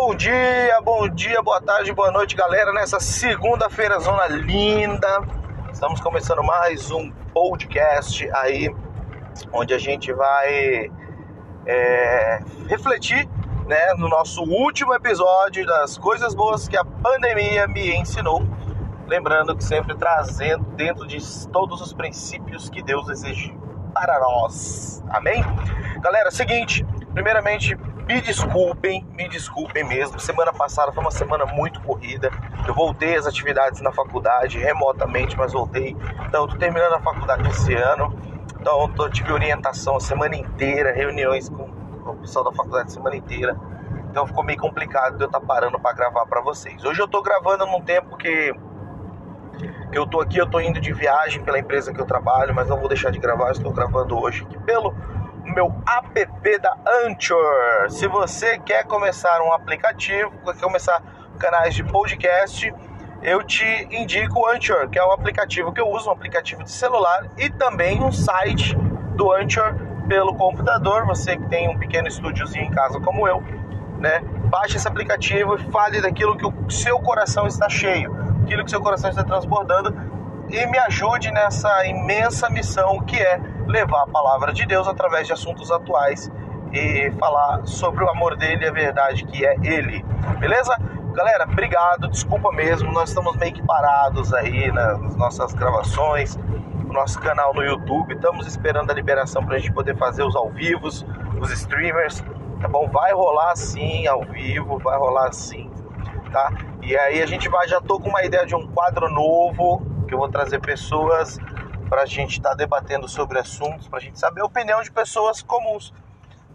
Bom dia, bom dia, boa tarde, boa noite, galera. Nessa segunda-feira, zona linda, estamos começando mais um podcast aí, onde a gente vai é, refletir, né, no nosso último episódio das coisas boas que a pandemia me ensinou. Lembrando que sempre trazendo dentro de todos os princípios que Deus exige para nós. Amém? Galera, seguinte, primeiramente me desculpem, me desculpem mesmo. Semana passada foi uma semana muito corrida. Eu voltei às atividades na faculdade remotamente, mas voltei. Então, eu tô terminando a faculdade esse ano. Então, eu tive orientação a semana inteira, reuniões com o pessoal da faculdade a semana inteira. Então, ficou meio complicado de eu estar tá parando para gravar para vocês. Hoje eu tô gravando num tempo que que eu tô aqui, eu tô indo de viagem pela empresa que eu trabalho, mas não vou deixar de gravar, estou gravando hoje aqui pelo meu app da Anchor. Se você quer começar um aplicativo, quer começar canais de podcast, eu te indico o Anchor, que é o aplicativo que eu uso, um aplicativo de celular e também um site do Anchor pelo computador. Você que tem um pequeno estúdiozinho em casa como eu, né? Baixe esse aplicativo e fale daquilo que o seu coração está cheio, aquilo que seu coração está transbordando e me ajude nessa imensa missão que é levar a palavra de Deus através de assuntos atuais e falar sobre o amor dele e a verdade que é ele. Beleza? Galera, obrigado, desculpa mesmo, nós estamos meio que parados aí nas nossas gravações, no nosso canal no YouTube, estamos esperando a liberação para a gente poder fazer os ao vivos, os streamers, tá bom? Vai rolar sim ao vivo, vai rolar sim, tá? E aí a gente vai, já tô com uma ideia de um quadro novo, que eu vou trazer pessoas para a gente estar tá debatendo sobre assuntos, para a gente saber a opinião de pessoas comuns,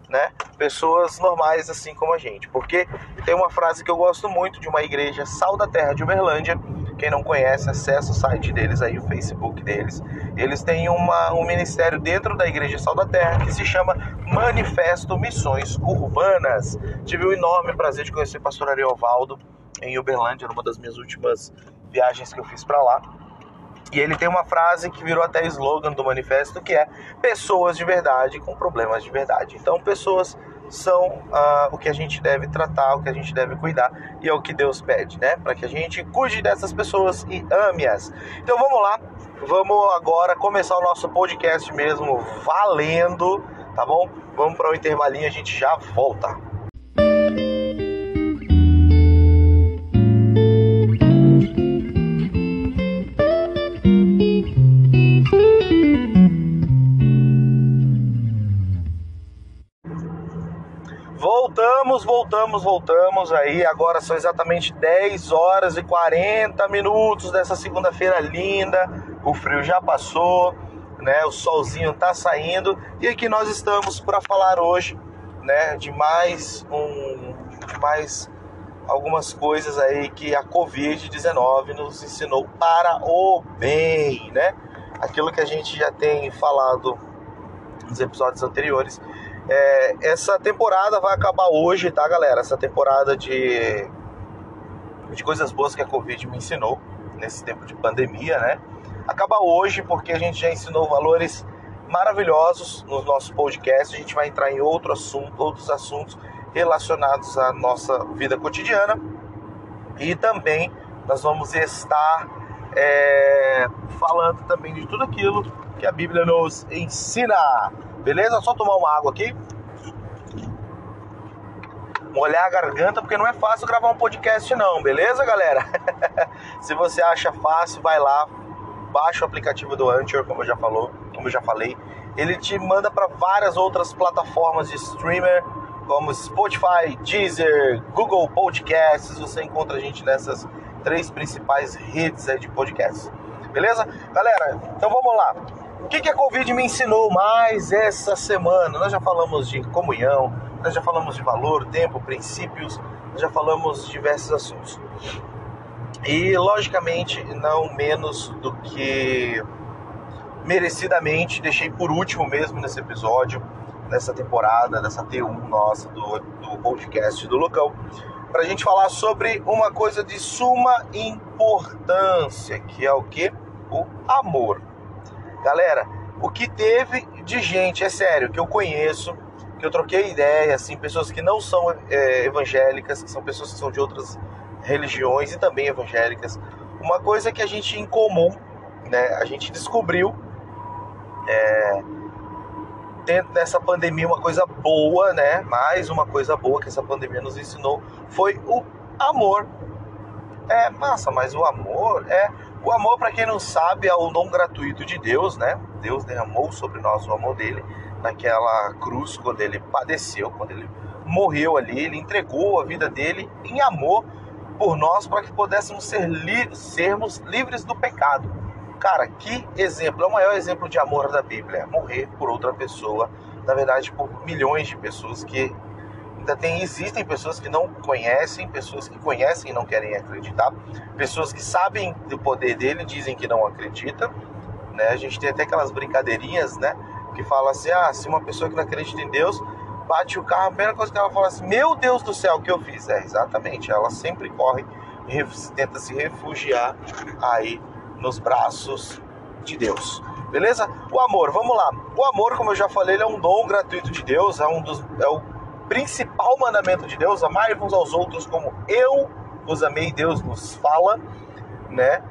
né? Pessoas normais assim como a gente. Porque tem uma frase que eu gosto muito de uma igreja Sal da Terra de Uberlândia. Quem não conhece, acessa o site deles aí, o Facebook deles. Eles têm uma, um ministério dentro da igreja Sal da Terra que se chama Manifesto Missões Urbanas. Tive o enorme prazer de conhecer o pastor Ariovaldo em Uberlândia, numa das minhas últimas viagens que eu fiz para lá. E ele tem uma frase que virou até slogan do manifesto, que é pessoas de verdade com problemas de verdade. Então, pessoas são uh, o que a gente deve tratar, o que a gente deve cuidar e é o que Deus pede, né? Para que a gente cuide dessas pessoas e ame-as. Então vamos lá, vamos agora começar o nosso podcast mesmo valendo, tá bom? Vamos para o intervalinho, a gente já volta. Voltamos, voltamos, voltamos aí. Agora são exatamente 10 horas e 40 minutos dessa segunda-feira linda. O frio já passou, né? O solzinho tá saindo e aqui nós estamos para falar hoje, né, de mais um de mais algumas coisas aí que a COVID-19 nos ensinou para o bem, né? Aquilo que a gente já tem falado nos episódios anteriores é, essa temporada vai acabar hoje, tá, galera? Essa temporada de, de coisas boas que a Covid me ensinou nesse tempo de pandemia, né? Acaba hoje porque a gente já ensinou valores maravilhosos no nosso podcast. A gente vai entrar em outro assunto, outros assuntos relacionados à nossa vida cotidiana e também nós vamos estar é, falando também de tudo aquilo que a Bíblia nos ensina. Beleza? Só tomar uma água aqui. Molhar a garganta, porque não é fácil gravar um podcast, não, beleza, galera? Se você acha fácil, vai lá, baixa o aplicativo do Anchor, como eu já falou, como eu já falei. Ele te manda para várias outras plataformas de streamer, como Spotify, Deezer, Google Podcasts. Você encontra a gente nessas três principais redes de podcasts. Beleza? Galera, então vamos lá. O que, que a Covid me ensinou mais essa semana? Nós já falamos de comunhão, nós já falamos de valor, tempo, princípios, já falamos de diversos assuntos. E, logicamente, não menos do que merecidamente, deixei por último mesmo nesse episódio, nessa temporada, nessa T1 nossa do, do podcast do Locão, para a gente falar sobre uma coisa de suma importância, que é o que? O amor. Galera, o que teve de gente, é sério, que eu conheço, que eu troquei ideia, assim, pessoas que não são é, evangélicas, que são pessoas que são de outras religiões e também evangélicas. Uma coisa que a gente em comum, né, a gente descobriu é, dentro dessa pandemia uma coisa boa, né? Mais uma coisa boa que essa pandemia nos ensinou foi o amor. É massa, mas o amor é o amor para quem não sabe é o dom gratuito de Deus, né? Deus derramou sobre nós o amor dele naquela cruz quando ele padeceu, quando ele morreu ali, ele entregou a vida dele em amor por nós para que pudéssemos ser li sermos livres do pecado. Cara, que exemplo, é o maior exemplo de amor da Bíblia, morrer por outra pessoa, na verdade por milhões de pessoas que ainda tem, existem pessoas que não conhecem, pessoas que conhecem e não querem acreditar, pessoas que sabem do poder dele, dizem que não acreditam, né? A gente tem até aquelas brincadeirinhas, né, que fala assim: "Ah, se uma pessoa que não acredita em Deus bate o carro, a primeira coisa que ela fala assim: Meu Deus do céu, o que eu fiz? É, exatamente, ela sempre corre e tenta se refugiar aí nos braços de Deus. Beleza? O amor, vamos lá. O amor, como eu já falei, é um dom gratuito de Deus, é um dos é o principal mandamento de Deus, amar uns aos outros como eu vos amei, Deus nos fala, né?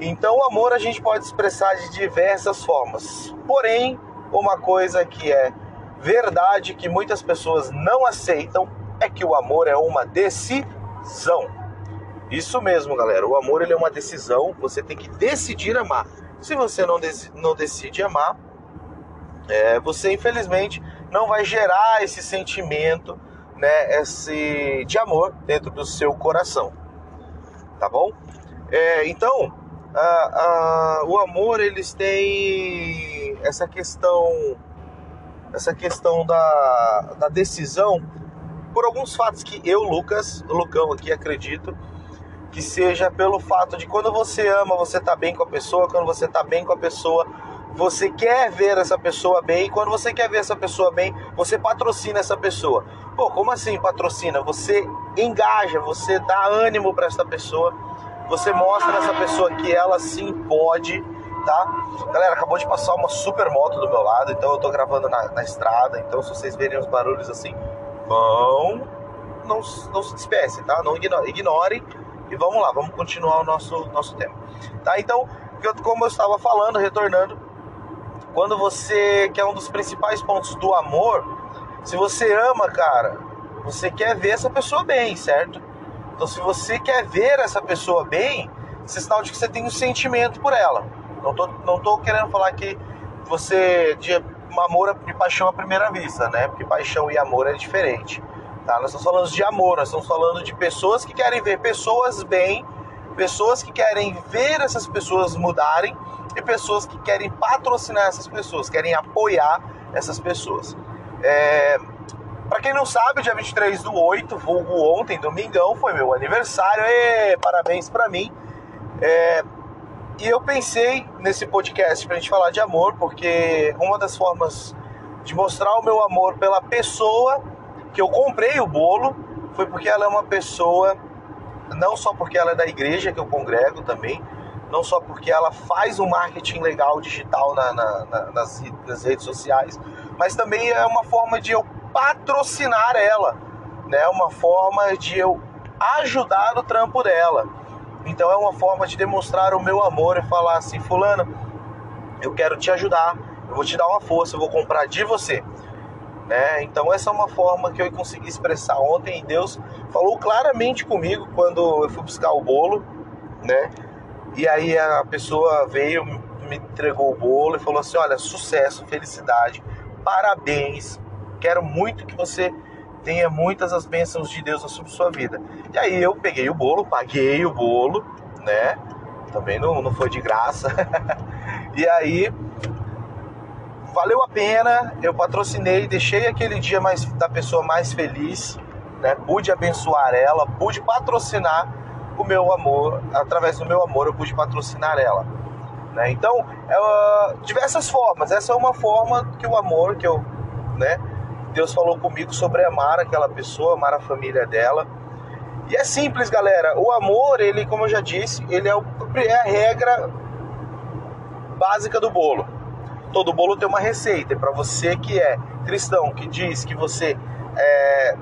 Então, o amor a gente pode expressar de diversas formas. Porém, uma coisa que é verdade que muitas pessoas não aceitam é que o amor é uma decisão. Isso mesmo, galera. O amor ele é uma decisão. Você tem que decidir amar. Se você não, não decide amar, é, você infelizmente não vai gerar esse sentimento, né, esse de amor dentro do seu coração, tá bom? É, então, a, a, o amor eles têm essa questão essa questão da, da decisão por alguns fatos que eu, Lucas, Lucão aqui, acredito que seja pelo fato de quando você ama, você tá bem com a pessoa, quando você tá bem com a pessoa, você quer ver essa pessoa bem, e quando você quer ver essa pessoa bem, você patrocina essa pessoa. Pô, como assim patrocina? Você engaja, você dá ânimo para essa pessoa, você mostra essa pessoa que ela sim pode tá? Galera, acabou de passar uma super moto do meu lado, então eu tô gravando na, na estrada, então se vocês verem os barulhos assim, vão, não, não se despece, tá? Não ignore, ignorem e vamos lá, vamos continuar o nosso, nosso tema, tá? Então, como eu estava falando, retornando, quando você, que é um dos principais pontos do amor, se você ama, cara, você quer ver essa pessoa bem, certo? Então, se você quer ver essa pessoa bem, isso é sinal de que você tem um sentimento por ela. Não tô, não tô querendo falar que você de amor de paixão à primeira vista, né? Porque paixão e amor é diferente. Tá? Nós estamos falando de amor, nós estamos falando de pessoas que querem ver pessoas bem, pessoas que querem ver essas pessoas mudarem e pessoas que querem patrocinar essas pessoas, querem apoiar essas pessoas. É... Para quem não sabe, dia 23 do 8, vulgo ontem, domingão, foi meu aniversário. E parabéns para mim. É... E eu pensei nesse podcast pra gente falar de amor, porque uma das formas de mostrar o meu amor pela pessoa que eu comprei o bolo foi porque ela é uma pessoa, não só porque ela é da igreja que eu congrego também, não só porque ela faz um marketing legal digital na, na, na, nas, nas, redes sociais, mas também é uma forma de eu patrocinar ela, né? Uma forma de eu ajudar o trampo dela. Então é uma forma de demonstrar o meu amor e falar assim, fulano, eu quero te ajudar, eu vou te dar uma força, eu vou comprar de você. Né? Então essa é uma forma que eu consegui expressar ontem e Deus falou claramente comigo quando eu fui buscar o bolo, né? E aí a pessoa veio, me entregou o bolo e falou assim: "Olha, sucesso, felicidade, parabéns. Quero muito que você tenha muitas as bênçãos de Deus sobre sua vida. E aí eu peguei o bolo, paguei o bolo, né? Também não, não foi de graça. e aí valeu a pena, eu patrocinei, deixei aquele dia mais da pessoa mais feliz, né? Pude abençoar ela, pude patrocinar o meu amor, através do meu amor eu pude patrocinar ela. Né? Então, é, diversas formas. Essa é uma forma que o amor que eu, né, Deus falou comigo sobre amar aquela pessoa, amar a família dela. E é simples, galera. O amor, ele, como eu já disse, ele é, o, é a regra básica do bolo. todo bolo tem uma receita. E para você que é cristão, que diz que você é,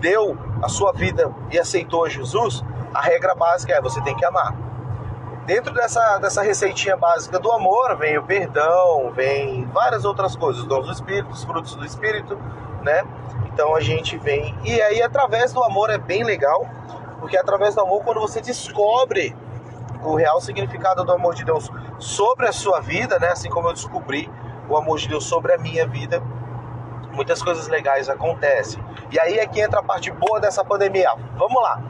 deu a sua vida e aceitou Jesus, a regra básica é você tem que amar. Dentro dessa, dessa receitinha básica do amor vem o perdão, vem várias outras coisas, os dons do Espírito, os frutos do Espírito, né? Então a gente vem. E aí, através do amor é bem legal, porque é através do amor, quando você descobre o real significado do amor de Deus sobre a sua vida, né? Assim como eu descobri o amor de Deus sobre a minha vida, muitas coisas legais acontecem. E aí é que entra a parte boa dessa pandemia. Vamos lá.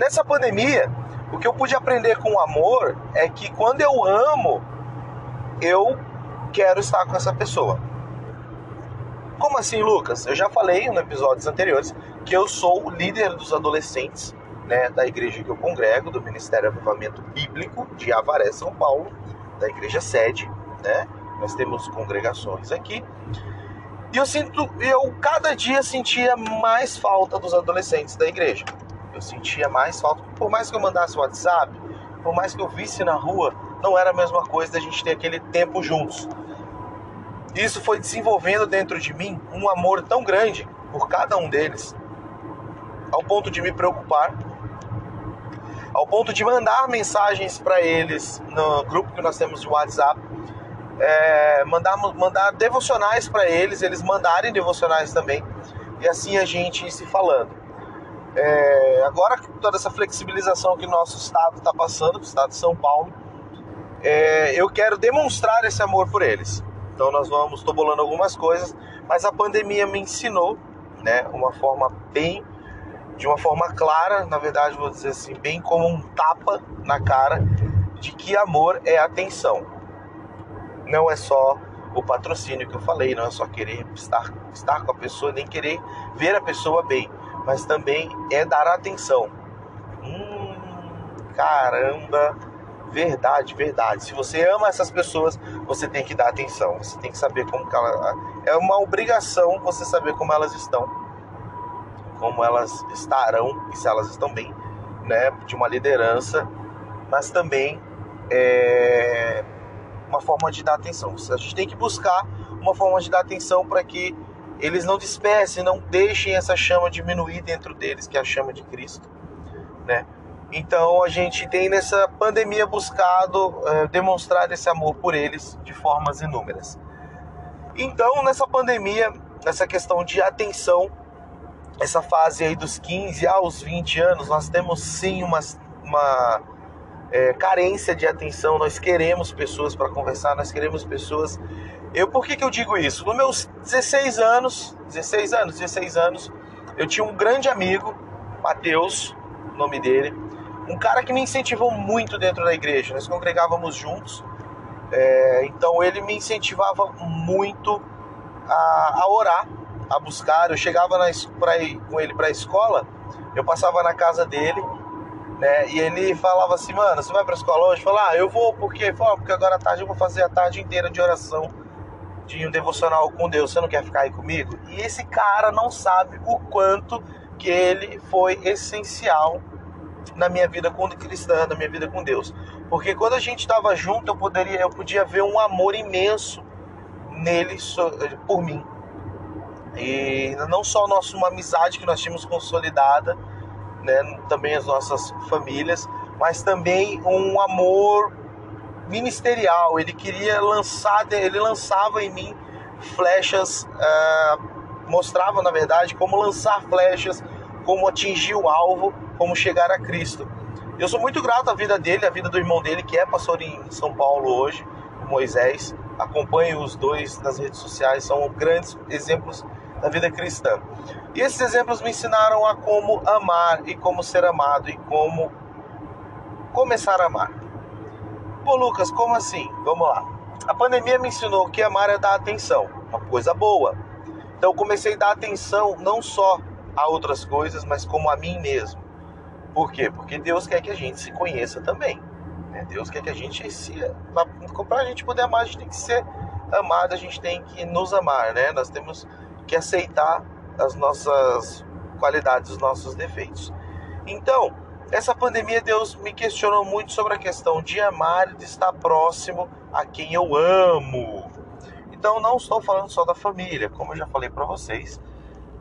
Nessa pandemia, o que eu pude aprender com o amor é que quando eu amo, eu quero estar com essa pessoa. Como assim, Lucas? Eu já falei em episódios anteriores que eu sou o líder dos adolescentes né, da igreja que eu congrego, do Ministério Avivamento Bíblico de Avaré, São Paulo, da igreja sede, né? Nós temos congregações aqui. E eu sinto, eu cada dia sentia mais falta dos adolescentes da igreja. Eu sentia mais falta, por mais que eu mandasse WhatsApp, por mais que eu visse na rua, não era a mesma coisa da gente ter aquele tempo juntos. Isso foi desenvolvendo dentro de mim um amor tão grande por cada um deles, ao ponto de me preocupar, ao ponto de mandar mensagens para eles no grupo que nós temos de WhatsApp, é, mandar, mandar devocionais para eles, eles mandarem devocionais também, e assim a gente ir se falando. É, agora toda essa flexibilização que nosso estado está passando, o estado de São Paulo, é, eu quero demonstrar esse amor por eles. Então nós vamos, estou bolando algumas coisas, mas a pandemia me ensinou, né, uma forma bem, de uma forma clara, na verdade vou dizer assim, bem como um tapa na cara, de que amor é atenção. Não é só o patrocínio que eu falei, não é só querer estar, estar com a pessoa, nem querer ver a pessoa bem, mas também é dar atenção. Hum, caramba, Verdade, verdade. Se você ama essas pessoas, você tem que dar atenção. Você tem que saber como que ela. É uma obrigação você saber como elas estão, como elas estarão e se elas estão bem, né? De uma liderança, mas também é uma forma de dar atenção. A gente tem que buscar uma forma de dar atenção para que eles não dispersem, não deixem essa chama diminuir dentro deles, que é a chama de Cristo, né? Então a gente tem nessa pandemia buscado é, demonstrar esse amor por eles de formas inúmeras. Então nessa pandemia, nessa questão de atenção, essa fase aí dos 15 aos 20 anos, nós temos sim uma, uma é, carência de atenção. Nós queremos pessoas para conversar, nós queremos pessoas. Eu por que, que eu digo isso? Nos meus 16 anos, 16 anos, 16 anos, eu tinha um grande amigo, Mateus, nome dele um cara que me incentivou muito dentro da igreja. Nós congregávamos juntos, é, então ele me incentivava muito a, a, orar, a buscar. Eu chegava na, ir, com ele para a escola, eu passava na casa dele, né? E ele falava assim, mano, você vai para a escola hoje? Eu falava, ah, eu vou porque, porque agora à tarde eu vou fazer a tarde inteira de oração, de um devocional com Deus. Você não quer ficar aí comigo? E esse cara não sabe o quanto que ele foi essencial na minha vida com cristã, na minha vida com Deus. Porque quando a gente estava junto, eu poderia, eu podia ver um amor imenso nele por mim. E não só nossa uma amizade que nós tínhamos consolidada, né, também as nossas famílias, mas também um amor ministerial. Ele queria lançar, ele lançava em mim flechas, uh, mostrava na verdade como lançar flechas, como atingir o alvo como chegar a Cristo. Eu sou muito grato à vida dele, à vida do irmão dele, que é pastor em São Paulo hoje, Moisés. Acompanho os dois nas redes sociais, são grandes exemplos da vida cristã. E esses exemplos me ensinaram a como amar e como ser amado e como começar a amar. Pô, Lucas, como assim? Vamos lá. A pandemia me ensinou que amar é dar atenção, uma coisa boa. Então eu comecei a dar atenção não só a outras coisas, mas como a mim mesmo. Por quê? Porque Deus quer que a gente se conheça também. Né? Deus quer que a gente se. Para a gente poder amar, a gente tem que ser amado, a gente tem que nos amar, né? Nós temos que aceitar as nossas qualidades, os nossos defeitos. Então, essa pandemia, Deus me questionou muito sobre a questão de amar e de estar próximo a quem eu amo. Então não estou falando só da família, como eu já falei para vocês,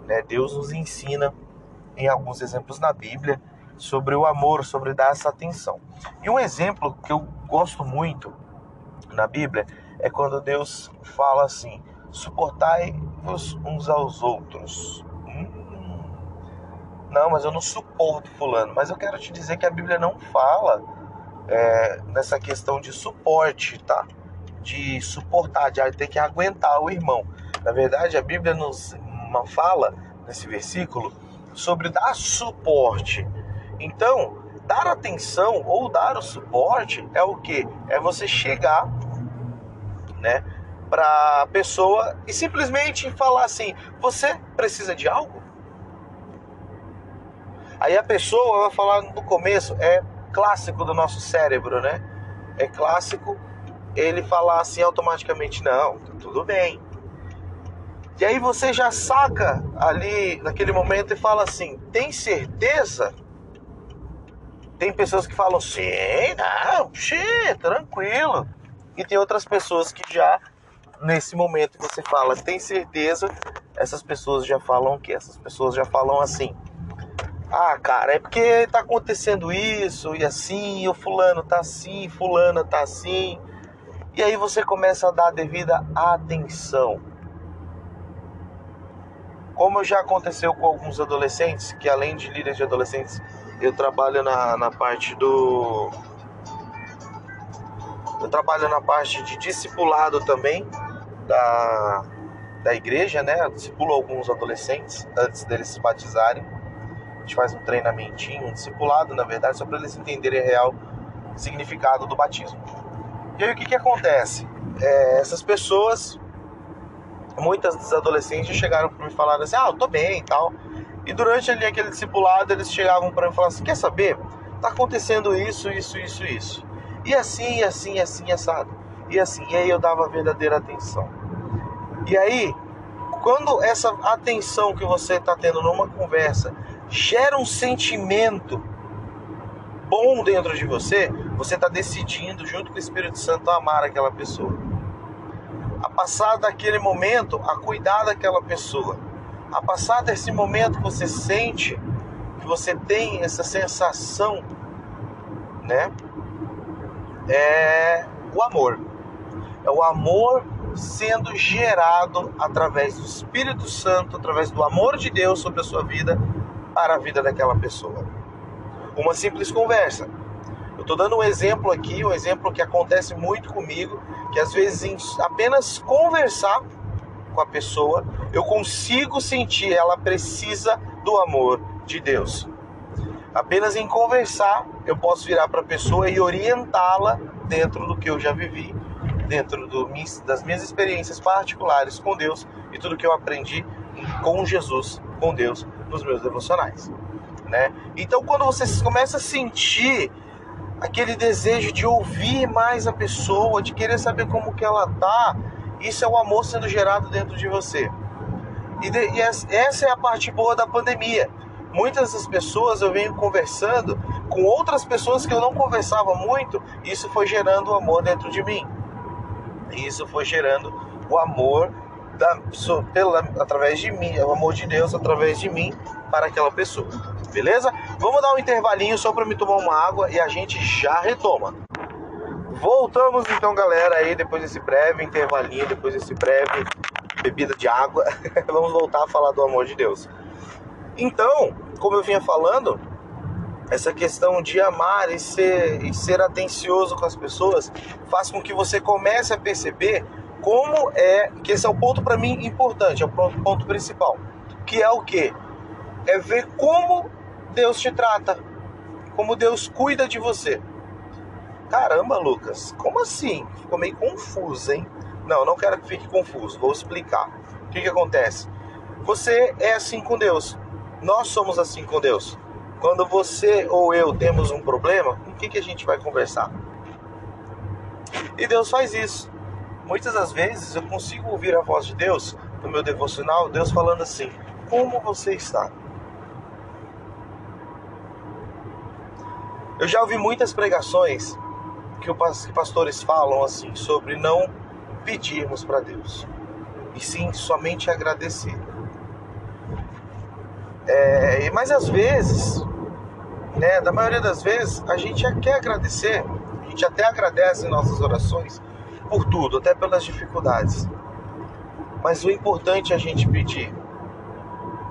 né? Deus nos ensina em alguns exemplos na Bíblia sobre o amor, sobre dar essa atenção. E um exemplo que eu gosto muito na Bíblia é quando Deus fala assim: suportai-vos uns aos outros. Não, mas eu não suporto fulano. Mas eu quero te dizer que a Bíblia não fala é, nessa questão de suporte, tá? De suportar, de ter que aguentar o irmão. Na verdade, a Bíblia nos fala nesse versículo sobre dar suporte. Então, dar atenção ou dar o suporte é o que? É você chegar, né, para a pessoa e simplesmente falar assim: "Você precisa de algo?" Aí a pessoa vai falar no começo, é clássico do nosso cérebro, né? É clássico ele falar assim automaticamente: "Não, tá tudo bem". E aí você já saca ali naquele momento e fala assim: "Tem certeza?" Tem pessoas que falam sim, não, xê, tranquilo. E tem outras pessoas que já, nesse momento que você fala, tem certeza, essas pessoas já falam o quê? Essas pessoas já falam assim. Ah, cara, é porque tá acontecendo isso e assim, o fulano tá assim, fulana tá assim. E aí você começa a dar a devida atenção. Como já aconteceu com alguns adolescentes, que além de líderes de adolescentes, eu trabalho na, na parte do. Eu trabalho na parte de discipulado também da, da igreja, né? Eu discipulo alguns adolescentes antes deles se batizarem. Gente faz um treinamentinho, um discipulado, na verdade, só para eles entenderem o real significado do batismo. E aí o que, que acontece? É, essas pessoas, muitas dos adolescentes chegaram para me falar assim: ah, eu tô bem e tal. E durante ali aquele discipulado, eles chegavam para mim e falavam assim: quer saber? Tá acontecendo isso, isso, isso, isso. E assim, assim, assim, assado. E assim, e aí eu dava verdadeira atenção. E aí, quando essa atenção que você está tendo numa conversa gera um sentimento bom dentro de você, você está decidindo, junto com o Espírito Santo, amar aquela pessoa. A passar daquele momento, a cuidar daquela pessoa a passar desse momento que você sente, que você tem essa sensação, né? É o amor. É o amor sendo gerado através do Espírito Santo, através do amor de Deus sobre a sua vida, para a vida daquela pessoa. Uma simples conversa. Eu estou dando um exemplo aqui, um exemplo que acontece muito comigo, que às vezes apenas conversar com a pessoa, eu consigo sentir, ela precisa do amor de Deus. Apenas em conversar, eu posso virar para a pessoa e orientá-la dentro do que eu já vivi, dentro do, das minhas experiências particulares com Deus e tudo que eu aprendi com Jesus, com Deus, nos meus devocionais. Né? Então, quando você começa a sentir aquele desejo de ouvir mais a pessoa, de querer saber como que ela tá, isso é o amor sendo gerado dentro de você. E, de, e essa é a parte boa da pandemia. Muitas das pessoas eu venho conversando com outras pessoas que eu não conversava muito, isso foi gerando o amor dentro de mim. Isso foi gerando o amor da, pela, através de mim, o amor de Deus através de mim para aquela pessoa. Beleza? Vamos dar um intervalinho só para me tomar uma água e a gente já retoma. Voltamos então, galera, aí depois desse breve intervalinho, depois desse breve bebida de água, vamos voltar a falar do amor de Deus. Então, como eu vinha falando, essa questão de amar e ser, e ser atencioso com as pessoas faz com que você comece a perceber como é, que esse é o ponto para mim importante, é o ponto, ponto principal, que é o que? É ver como Deus te trata, como Deus cuida de você. Caramba, Lucas, como assim? Ficou meio confuso, hein? Não, não quero que fique confuso, vou explicar. O que, que acontece? Você é assim com Deus, nós somos assim com Deus. Quando você ou eu temos um problema, com o que, que a gente vai conversar? E Deus faz isso. Muitas das vezes eu consigo ouvir a voz de Deus no meu devocional, Deus falando assim: Como você está? Eu já ouvi muitas pregações que os pastores falam assim sobre não pedirmos para Deus, e sim somente agradecer. É, mas às vezes, né, da maioria das vezes, a gente quer agradecer, a gente até agradece em nossas orações por tudo, até pelas dificuldades. Mas o importante é a gente pedir.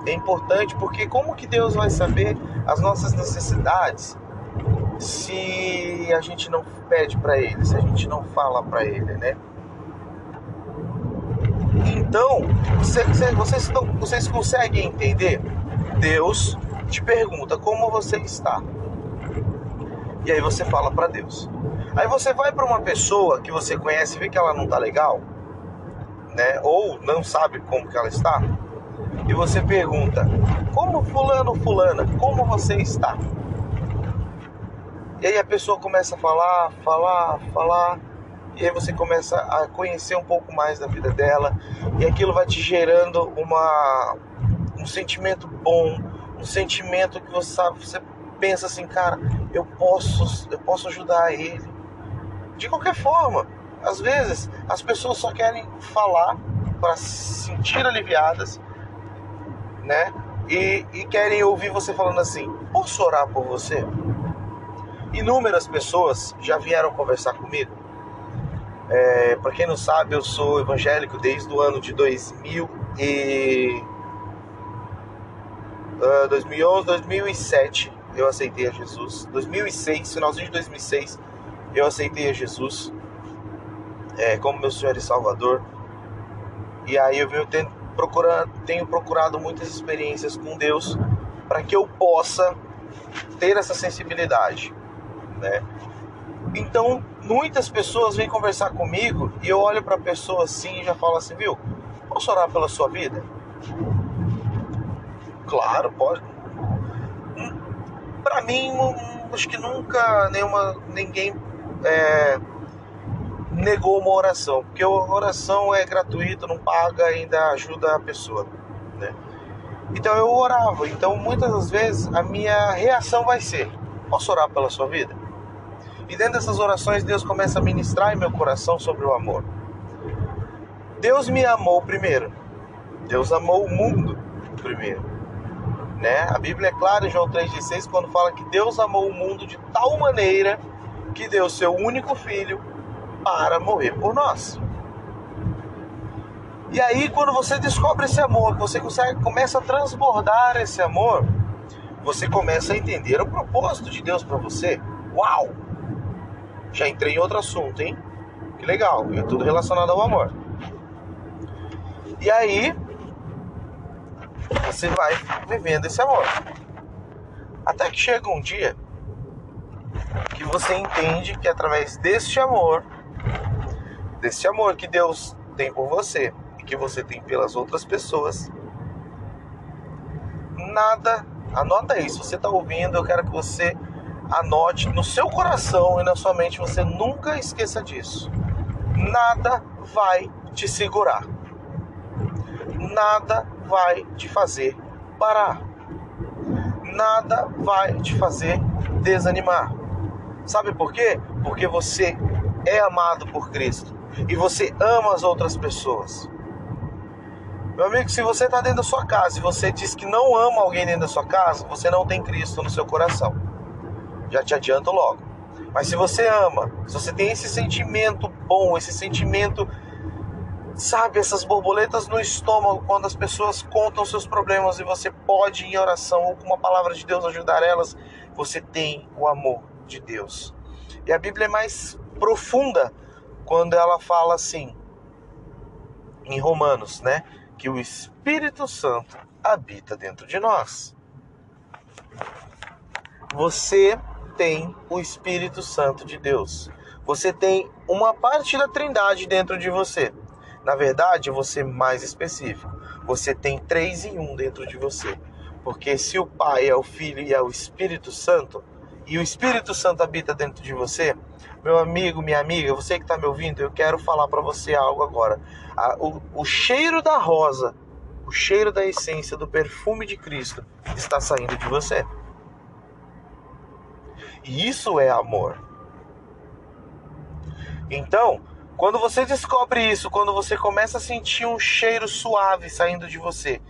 É importante porque como que Deus vai saber as nossas necessidades se a gente não pede para ele, se a gente não fala para ele, né? Então, vocês, vocês, conseguem entender? Deus te pergunta como você está. E aí você fala para Deus. Aí você vai para uma pessoa que você conhece vê que ela não tá legal, né? Ou não sabe como que ela está. E você pergunta: "Como fulano, fulana, como você está?" E aí a pessoa começa a falar, falar, falar, e aí você começa a conhecer um pouco mais da vida dela, e aquilo vai te gerando uma um sentimento bom, um sentimento que você sabe, você pensa assim, cara, eu posso, eu posso ajudar ele. De qualquer forma, às vezes as pessoas só querem falar para se sentir aliviadas, né? E, e querem ouvir você falando assim: posso orar por você? Inúmeras pessoas já vieram conversar comigo. É, para quem não sabe, eu sou evangélico desde o ano de 2000 e 2011, 2007 eu aceitei a Jesus. 2006, finalzinho de 2006, eu aceitei a Jesus é, como meu Senhor e Salvador. E aí eu venho tendo, procurando, tenho procurado muitas experiências com Deus para que eu possa ter essa sensibilidade, né? Então, muitas pessoas vêm conversar comigo e eu olho para a pessoa assim e já falo assim, viu? Posso orar pela sua vida? Claro, pode. Para mim, acho que nunca nenhuma, ninguém é, negou uma oração, porque a oração é gratuita, não paga, ainda ajuda a pessoa, né? Então eu orava. Então muitas das vezes a minha reação vai ser: posso orar pela sua vida? E dentro dessas orações Deus começa a ministrar em meu coração sobre o amor. Deus me amou primeiro. Deus amou o mundo primeiro. Né? A Bíblia é clara em João 3,16 quando fala que Deus amou o mundo de tal maneira que deu seu único filho para morrer por nós. E aí, quando você descobre esse amor, você consegue, começa a transbordar esse amor, você começa a entender o propósito de Deus para você. Uau! Já entrei em outro assunto, hein? Que legal, é tudo relacionado ao amor. E aí, você vai vivendo esse amor. Até que chega um dia que você entende que através deste amor, desse amor que Deus tem por você e que você tem pelas outras pessoas, nada, anota isso, você está ouvindo, eu quero que você anote no seu coração e na sua mente, você nunca esqueça disso. Nada vai te segurar. Nada vai te fazer parar. Nada vai te fazer desanimar. Sabe por quê? Porque você é amado por Cristo e você ama as outras pessoas. Meu amigo, se você está dentro da sua casa e você diz que não ama alguém dentro da sua casa, você não tem Cristo no seu coração. Já te adianto logo. Mas se você ama, se você tem esse sentimento bom, esse sentimento Sabe, essas borboletas no estômago quando as pessoas contam seus problemas e você pode, em oração ou com uma palavra de Deus, ajudar elas, você tem o amor de Deus. E a Bíblia é mais profunda quando ela fala assim, em Romanos, né? Que o Espírito Santo habita dentro de nós. Você tem o Espírito Santo de Deus. Você tem uma parte da Trindade dentro de você. Na verdade, você mais específico. Você tem três em um dentro de você. Porque se o Pai é o Filho e é o Espírito Santo, e o Espírito Santo habita dentro de você, meu amigo, minha amiga, você que está me ouvindo, eu quero falar para você algo agora. O, o cheiro da rosa, o cheiro da essência, do perfume de Cristo está saindo de você. E isso é amor. Então, Quando você descobre isso, quando você começa a sentir um cheiro suave saindo de você,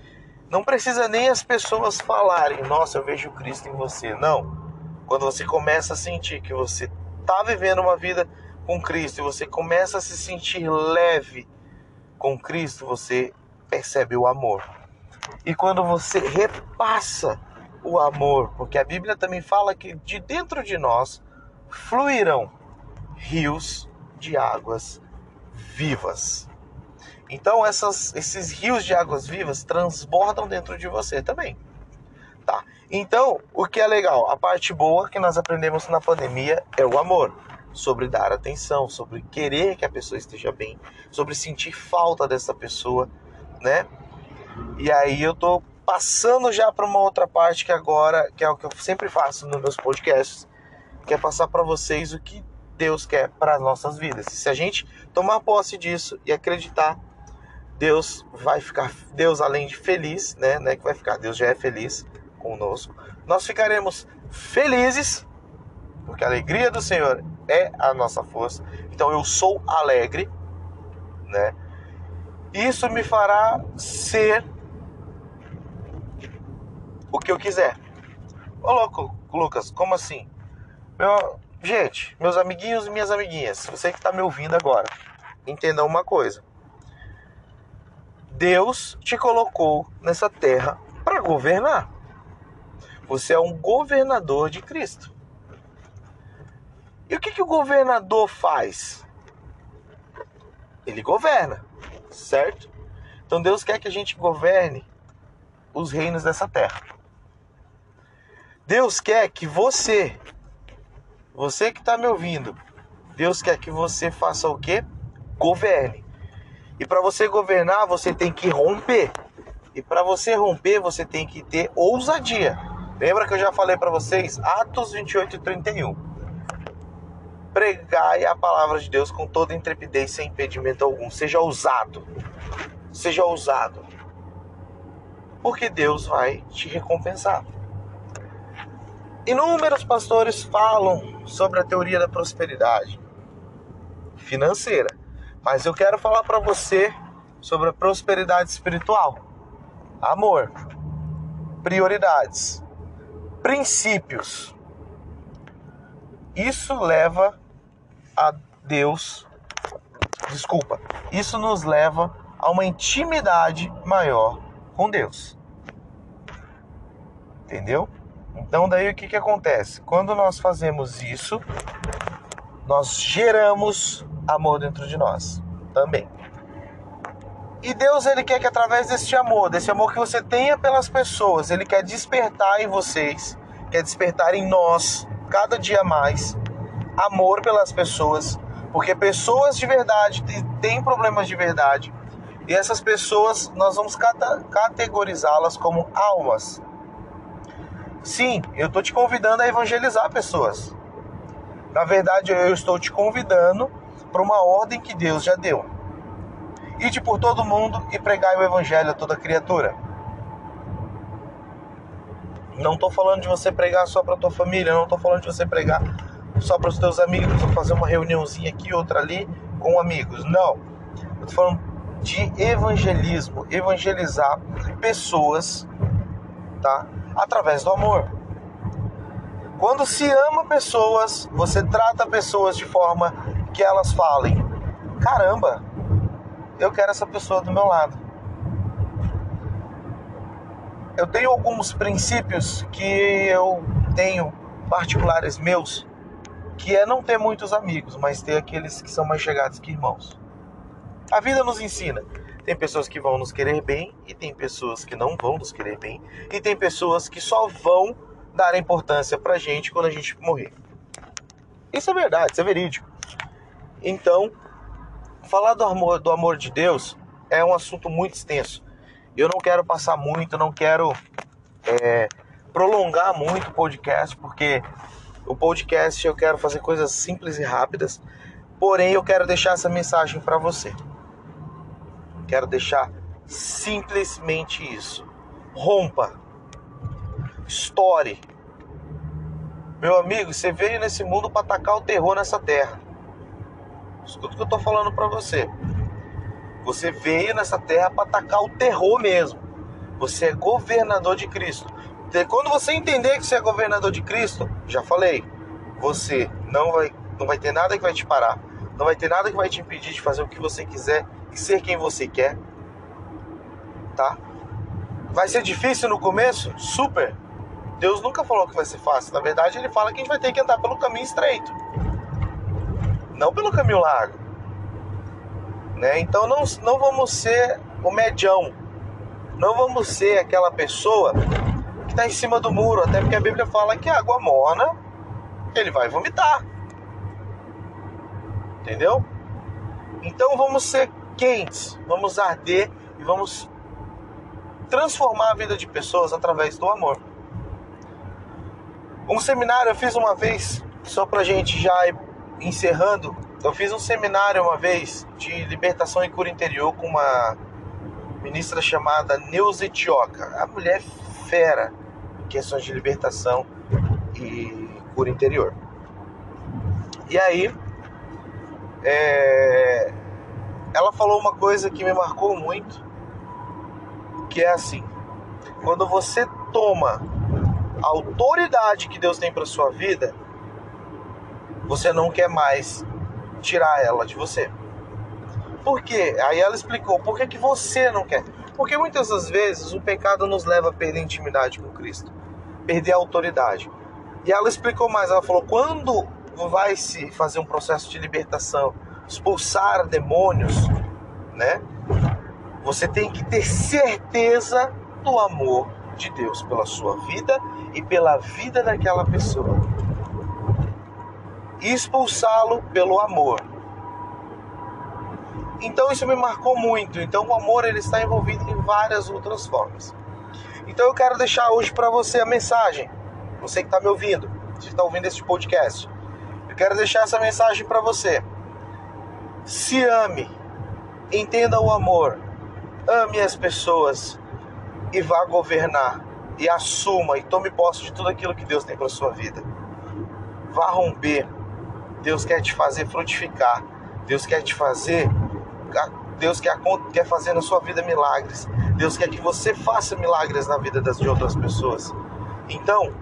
não precisa nem as pessoas falarem, nossa, eu vejo Cristo em você. Não. Quando você começa a sentir que você está vivendo uma vida com Cristo e você começa a se sentir leve com Cristo, você percebe o amor. E quando você repassa o amor, porque a Bíblia também fala que de dentro de nós fluirão rios de águas vivas. Então essas, esses rios de águas vivas transbordam dentro de você também. Tá? Então, o que é legal, a parte boa que nós aprendemos na pandemia é o amor, sobre dar atenção, sobre querer que a pessoa esteja bem, sobre sentir falta dessa pessoa, né? E aí eu tô passando já para uma outra parte que agora, que é o que eu sempre faço nos meus podcasts, que é passar para vocês o que Deus quer para as nossas vidas. Se a gente tomar posse disso e acreditar, Deus vai ficar, Deus além de feliz, né, né, que vai ficar, Deus já é feliz conosco. Nós ficaremos felizes, porque a alegria do Senhor é a nossa força. Então eu sou alegre, né? Isso me fará ser o que eu quiser. Ô louco, Lucas, como assim? Meu, Gente, meus amiguinhos e minhas amiguinhas, você que está me ouvindo agora, entenda uma coisa. Deus te colocou nessa terra para governar. Você é um governador de Cristo. E o que, que o governador faz? Ele governa, certo? Então Deus quer que a gente governe os reinos dessa terra. Deus quer que você você que está me ouvindo, Deus quer que você faça o quê? Governe. E para você governar, você tem que romper. E para você romper, você tem que ter ousadia. Lembra que eu já falei para vocês? Atos 28 e 31. Pregai a palavra de Deus com toda intrepidez, sem impedimento algum. Seja ousado. Seja ousado. Porque Deus vai te recompensar. Inúmeros pastores falam sobre a teoria da prosperidade financeira, mas eu quero falar para você sobre a prosperidade espiritual. Amor, prioridades, princípios. Isso leva a Deus, desculpa, isso nos leva a uma intimidade maior com Deus. Entendeu? Então daí o que, que acontece? Quando nós fazemos isso, nós geramos amor dentro de nós também. E Deus ele quer que através desse amor, desse amor que você tenha pelas pessoas, ele quer despertar em vocês, quer despertar em nós cada dia mais amor pelas pessoas, porque pessoas de verdade têm problemas de verdade. E essas pessoas nós vamos categorizá-las como almas. Sim, eu estou te convidando a evangelizar pessoas. Na verdade, eu estou te convidando para uma ordem que Deus já deu. Ide por todo mundo e pregai o evangelho a toda criatura. Não estou falando de você pregar só para tua família, não estou falando de você pregar só para os teus amigos, ou fazer uma reuniãozinha aqui, outra ali com amigos. Não. Eu falando de evangelismo, evangelizar pessoas, tá? Através do amor. Quando se ama pessoas, você trata pessoas de forma que elas falem: caramba, eu quero essa pessoa do meu lado. Eu tenho alguns princípios que eu tenho particulares meus, que é não ter muitos amigos, mas ter aqueles que são mais chegados que irmãos. A vida nos ensina tem pessoas que vão nos querer bem e tem pessoas que não vão nos querer bem. E tem pessoas que só vão dar importância pra gente quando a gente morrer. Isso é verdade, isso é verídico. Então, falar do amor, do amor de Deus é um assunto muito extenso. Eu não quero passar muito, não quero é, prolongar muito o podcast, porque o podcast eu quero fazer coisas simples e rápidas. Porém, eu quero deixar essa mensagem para você. Quero deixar simplesmente isso. Rompa. Estoure. Meu amigo, você veio nesse mundo para atacar o terror nessa terra. Escuta o que eu tô falando para você. Você veio nessa terra para atacar o terror mesmo. Você é governador de Cristo. Quando você entender que você é governador de Cristo, já falei, você não vai, não vai ter nada que vai te parar, não vai ter nada que vai te impedir de fazer o que você quiser ser quem você quer. Tá? Vai ser difícil no começo? Super. Deus nunca falou que vai ser fácil. Na verdade, ele fala que a gente vai ter que andar pelo caminho estreito, não pelo caminho largo. Né? Então não, não vamos ser o medião. Não vamos ser aquela pessoa que está em cima do muro, até porque a Bíblia fala que água morna ele vai vomitar. Entendeu? Então vamos ser quentes, vamos arder e vamos transformar a vida de pessoas através do amor. Um seminário eu fiz uma vez, só pra gente já ir encerrando. Eu fiz um seminário uma vez de libertação e cura interior com uma ministra chamada Neuza Etioca. A mulher fera em questões de libertação e cura interior. E aí, é, ela falou uma coisa que me marcou muito, que é assim: quando você toma a autoridade que Deus tem para sua vida, você não quer mais tirar ela de você. Por quê? Aí ela explicou por que, que você não quer. Porque muitas das vezes o pecado nos leva a perder intimidade com Cristo, perder a autoridade. E ela explicou mais, ela falou: quando vai se fazer um processo de libertação, expulsar demônios, né? Você tem que ter certeza do amor de Deus pela sua vida e pela vida daquela pessoa. Expulsá-lo pelo amor. Então isso me marcou muito. Então o amor ele está envolvido em várias outras formas. Então eu quero deixar hoje para você a mensagem. Você que está me ouvindo, você está ouvindo este podcast. Eu quero deixar essa mensagem para você. Se ame, entenda o amor, ame as pessoas e vá governar e assuma e tome posse de tudo aquilo que Deus tem para sua vida. Vá romper. Deus quer te fazer frutificar. Deus quer te fazer Deus quer, quer fazer na sua vida milagres. Deus quer que você faça milagres na vida das, de outras pessoas. Então,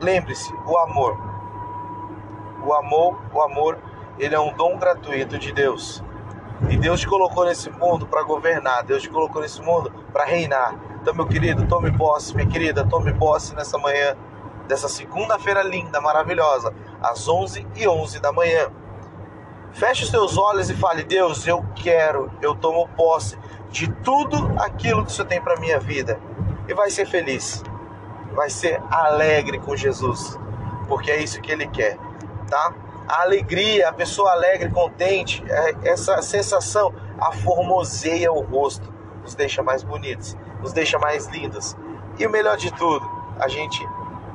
lembre-se, o amor. O amor, o amor, ele é um dom gratuito de Deus. E Deus te colocou nesse mundo para governar, Deus te colocou nesse mundo para reinar. Então, meu querido, tome posse, minha querida, tome posse nessa manhã, dessa segunda-feira linda, maravilhosa, às 11 e 11 da manhã. Feche os seus olhos e fale: Deus, eu quero, eu tomo posse de tudo aquilo que o Senhor tem para minha vida. E vai ser feliz, vai ser alegre com Jesus, porque é isso que Ele quer, tá? A alegria, a pessoa alegre, contente, é essa sensação aformoseia o rosto, nos deixa mais bonitos, nos deixa mais lindos. E o melhor de tudo, a gente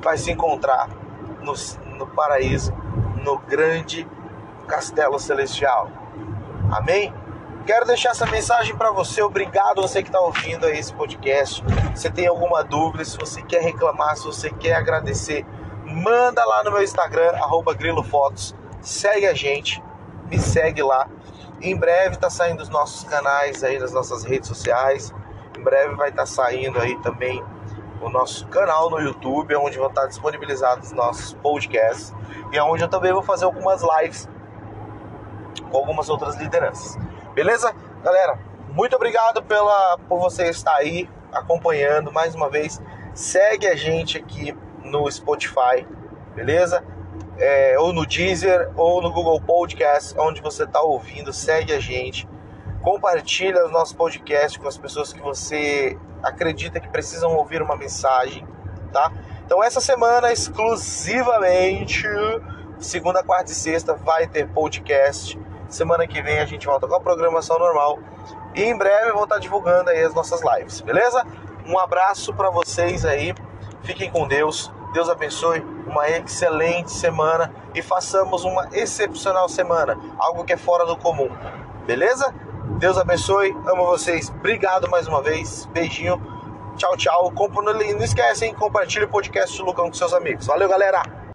vai se encontrar no, no paraíso, no grande castelo celestial. Amém? Quero deixar essa mensagem para você. Obrigado você que está ouvindo aí esse podcast. Se tem alguma dúvida, se você quer reclamar, se você quer agradecer, manda lá no meu Instagram, @grilofotos. Segue a gente, me segue lá. Em breve está saindo os nossos canais aí nas nossas redes sociais. Em breve vai estar tá saindo aí também o nosso canal no YouTube, onde vão estar disponibilizados os nossos podcasts e onde eu também vou fazer algumas lives com algumas outras lideranças. Beleza? Galera, muito obrigado pela, por você estar aí acompanhando mais uma vez. Segue a gente aqui no Spotify, beleza? É, ou no Deezer, ou no Google Podcast, onde você está ouvindo, segue a gente. Compartilha os nossos podcasts com as pessoas que você acredita que precisam ouvir uma mensagem, tá? Então essa semana exclusivamente, segunda, quarta e sexta, vai ter podcast Semana que vem a gente volta com a programação normal. E em breve vou estar divulgando aí as nossas lives, beleza? Um abraço para vocês aí. Fiquem com Deus. Deus abençoe. Uma excelente semana e façamos uma excepcional semana. Algo que é fora do comum. Beleza? Deus abençoe. Amo vocês. Obrigado mais uma vez. Beijinho. Tchau, tchau. Não esquecem, compartilhe o podcast do Lucão com seus amigos. Valeu, galera!